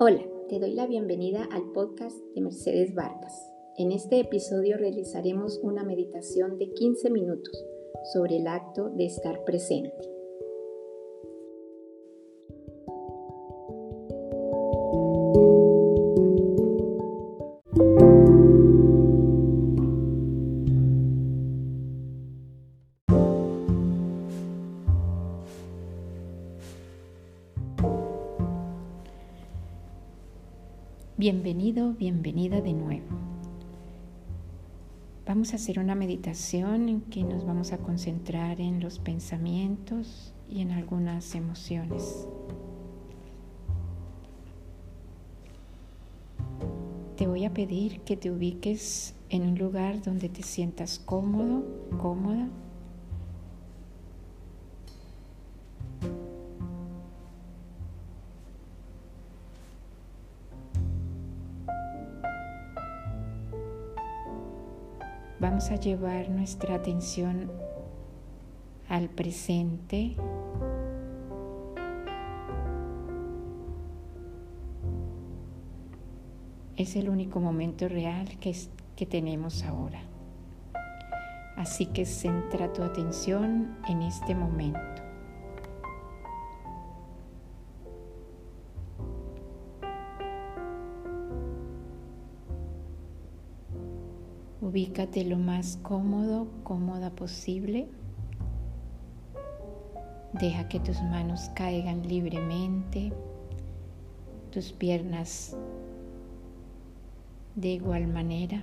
Hola, te doy la bienvenida al podcast de Mercedes Vargas. En este episodio realizaremos una meditación de 15 minutos sobre el acto de estar presente. Bienvenido, bienvenida de nuevo. Vamos a hacer una meditación en que nos vamos a concentrar en los pensamientos y en algunas emociones. Te voy a pedir que te ubiques en un lugar donde te sientas cómodo, cómoda vamos a llevar nuestra atención al presente. Es el único momento real que, que tenemos ahora. Así que centra tu atención en este momento. Ubícate lo más cómodo, cómoda posible. Deja que tus manos caigan libremente, tus piernas de igual manera.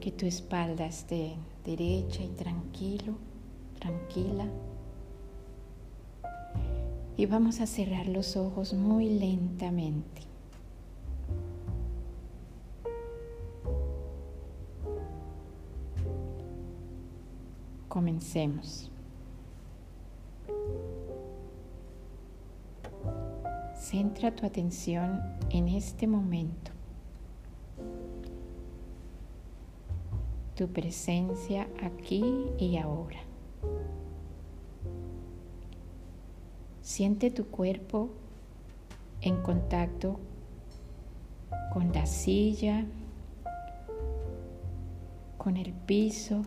Que tu espalda esté derecha y tranquilo, tranquila y vamos a cerrar los ojos muy lentamente. Comencemos. Centra tu atención en este momento. Tu presencia aquí y ahora. Siente tu cuerpo en contacto con la silla, con el piso,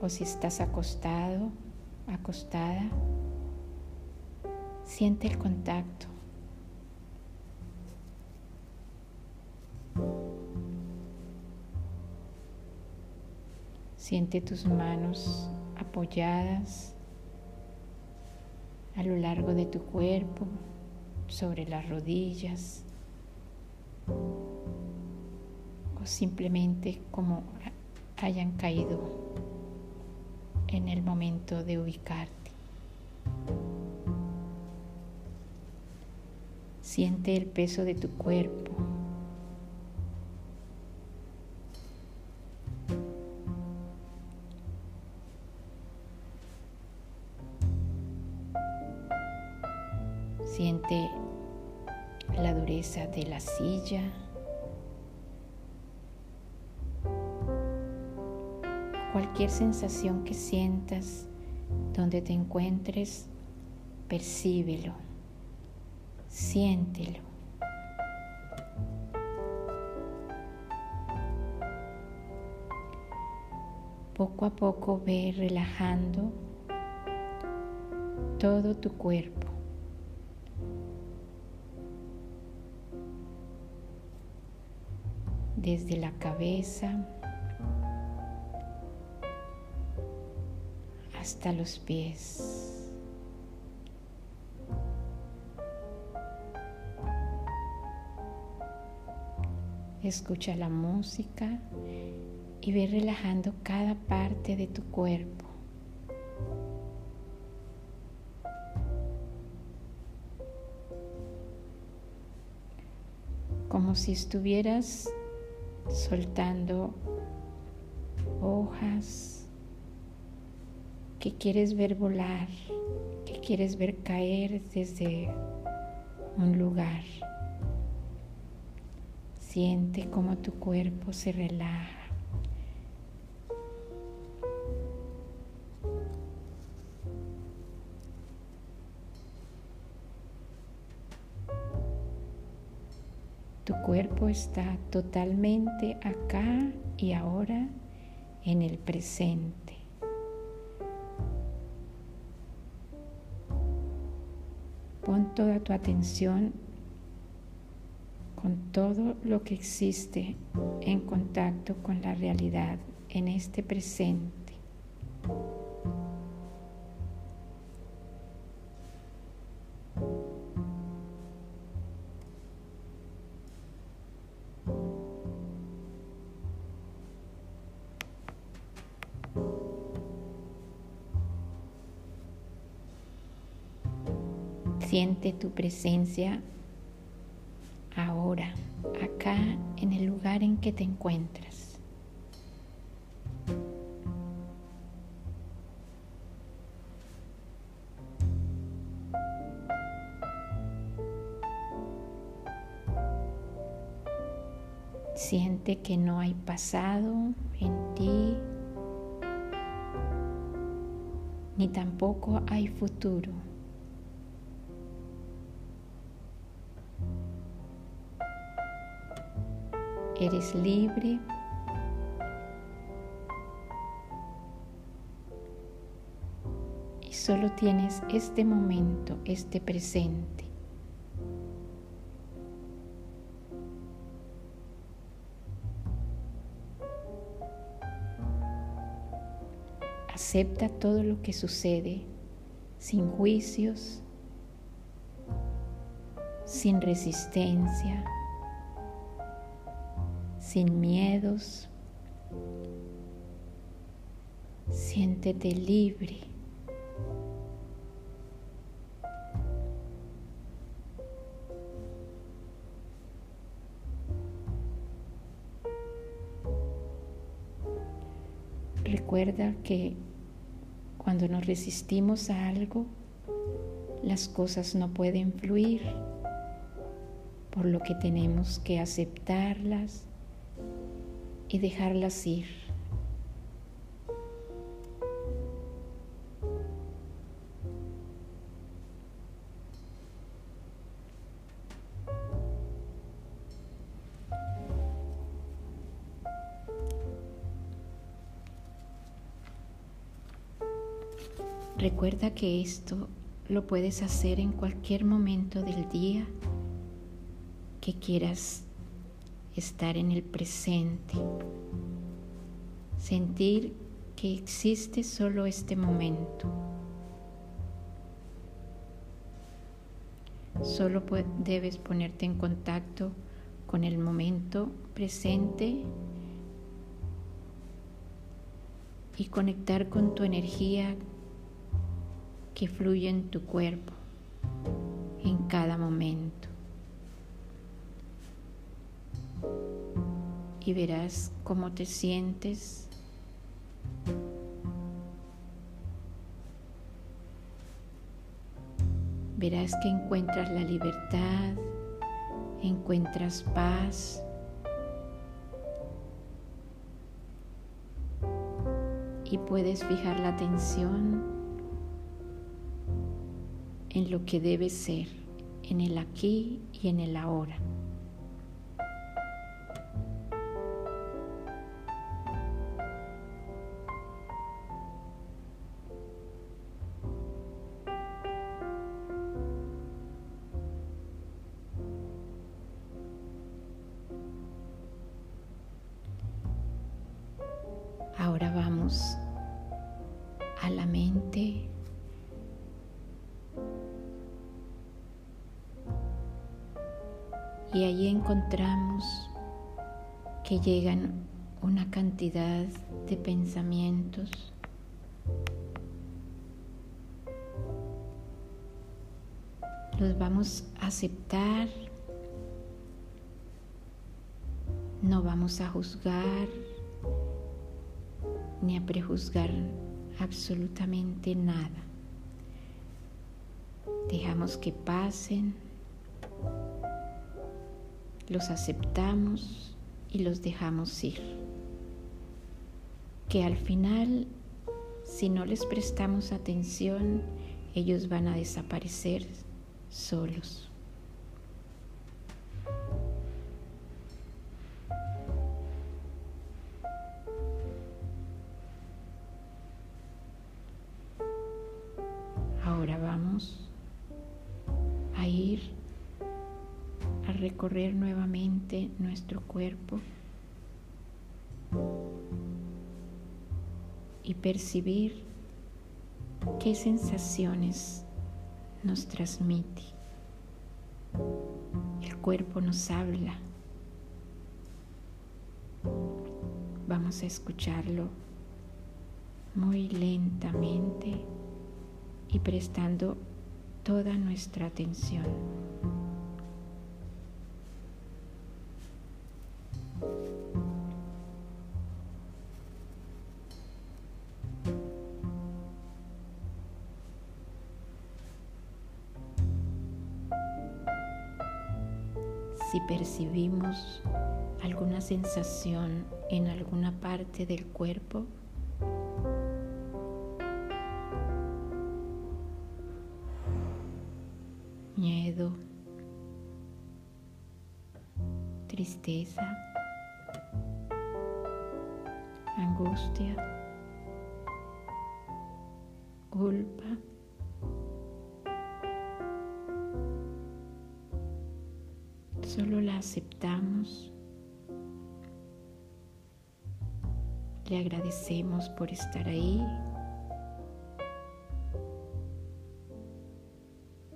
o si estás acostado, acostada, siente el contacto. Siente tus manos apoyadas a lo largo de tu cuerpo, sobre las rodillas o simplemente como hayan caído en el momento de ubicarte. Siente el peso de tu cuerpo Cualquier sensación que sientas donde te encuentres, percíbelo, siéntelo. Poco a poco ve relajando todo tu cuerpo. Desde la cabeza hasta los pies. Escucha la música y ve relajando cada parte de tu cuerpo. Como si estuvieras soltando hojas que quieres ver volar, que quieres ver caer desde un lugar. Siente cómo tu cuerpo se relaja. Cuerpo está totalmente acá y ahora en el presente. Pon toda tu atención con todo lo que existe en contacto con la realidad en este presente. Siente tu presencia ahora, acá, en el lugar en que te encuentras. Siente que no hay pasado en ti, ni tampoco hay futuro. Eres libre. Y solo tienes este momento, este presente. Acepta todo lo que sucede sin juicios, sin resistencia sin miedos. Siéntete libre. Recuerda que cuando nos resistimos a algo, las cosas no pueden fluir, por lo que tenemos que aceptarlas, y dejarlas ir. Recuerda que esto lo puedes hacer en cualquier momento del día que quieras estar en el presente, sentir que existe solo este momento. Solo debes ponerte en contacto con el momento presente y conectar con tu energía que fluye en tu cuerpo en cada momento. Y verás cómo te sientes. Verás que encuentras la libertad, encuentras paz. Y puedes fijar la atención en lo que debe ser, en el aquí y en el ahora. A la mente. Y ahí encontramos que llegan una cantidad de pensamientos los vamos a aceptar, no vamos a juzgar, ni a prejuzgar absolutamente nada. Dejamos que pasen, los aceptamos y los dejamos ir. Que al final, si no les prestamos atención, ellos van a desaparecer solos. Nuevamente nuestro cuerpo y percibir qué sensaciones nos transmite. El cuerpo nos habla. Vamos a escucharlo muy lentamente y prestando toda nuestra atención. Percibimos alguna sensación en alguna parte del cuerpo, miedo, tristeza, angustia, culpa. La aceptamos. Le agradecemos por estar ahí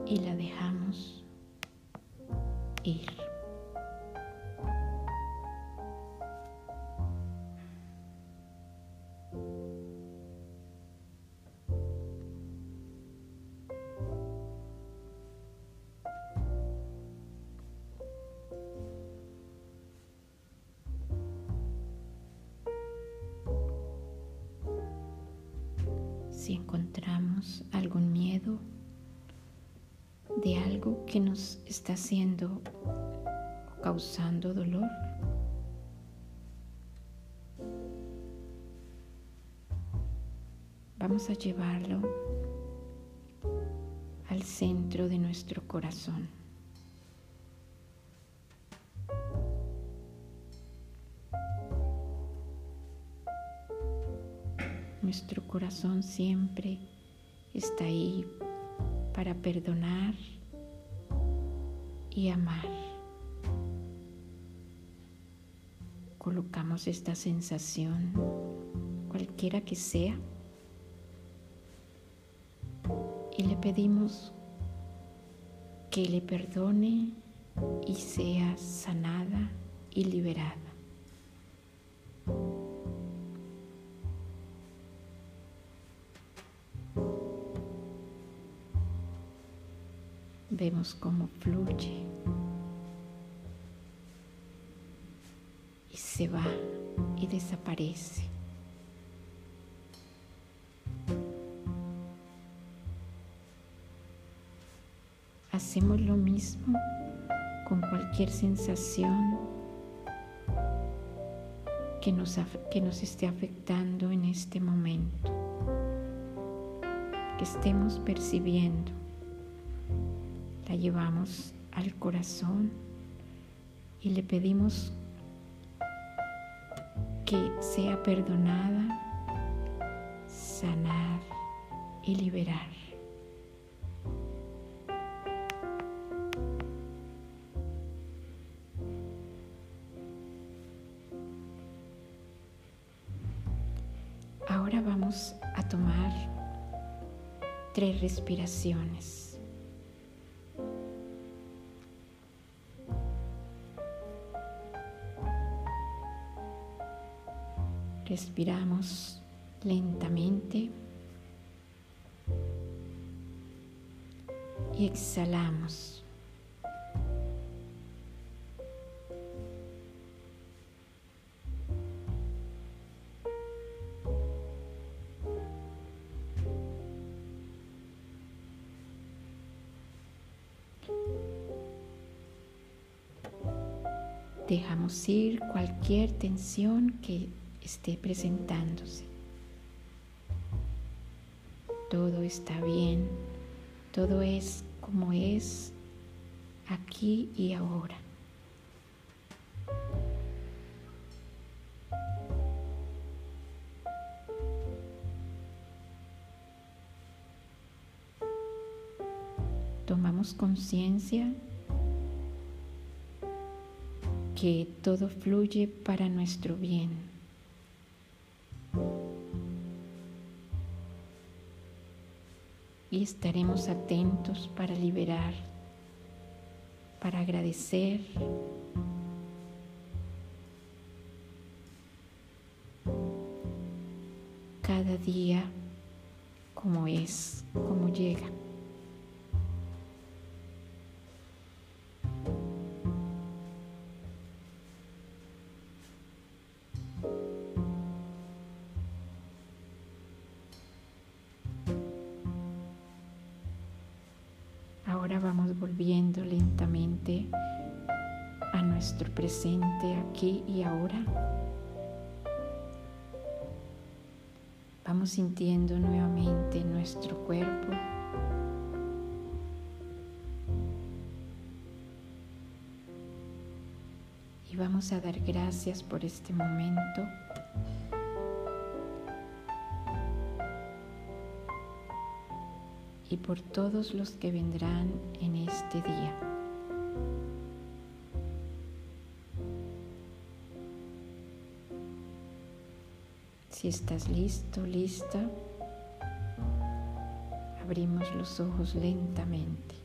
y la dejamos ir. Si encontramos algún miedo, de algo que nos está haciendo causando dolor. Vamos a llevarlo al centro de nuestro corazón. Corazón siempre está ahí para perdonar y amar. Colocamos esta sensación, cualquiera que sea, y le pedimos que le perdone y sea sanada y liberada. Vemos cómo fluye y se va y desaparece. Hacemos lo mismo con cualquier sensación que nos, que nos esté afectando en este momento, que estemos percibiendo la llevamos al corazón y le pedimos que sea perdonada, sanar y liberar. Ahora vamos a tomar tres respiraciones. Respiramos lentamente y exhalamos. Dejamos ir cualquier tensión que esté presentándose. Todo está bien, todo es como es aquí y ahora. Tomamos conciencia que todo fluye para nuestro bien. Y estaremos atentos para liberar, para agradecer. Cada día como es, como llega. Ahora vamos volviendo lentamente a nuestro presente aquí y ahora. Vamos sintiendo nuevamente nuestro cuerpo. Y vamos a dar gracias por este momento. Y por todos los que vendrán en este día. Si estás listo, lista, abrimos los ojos lentamente.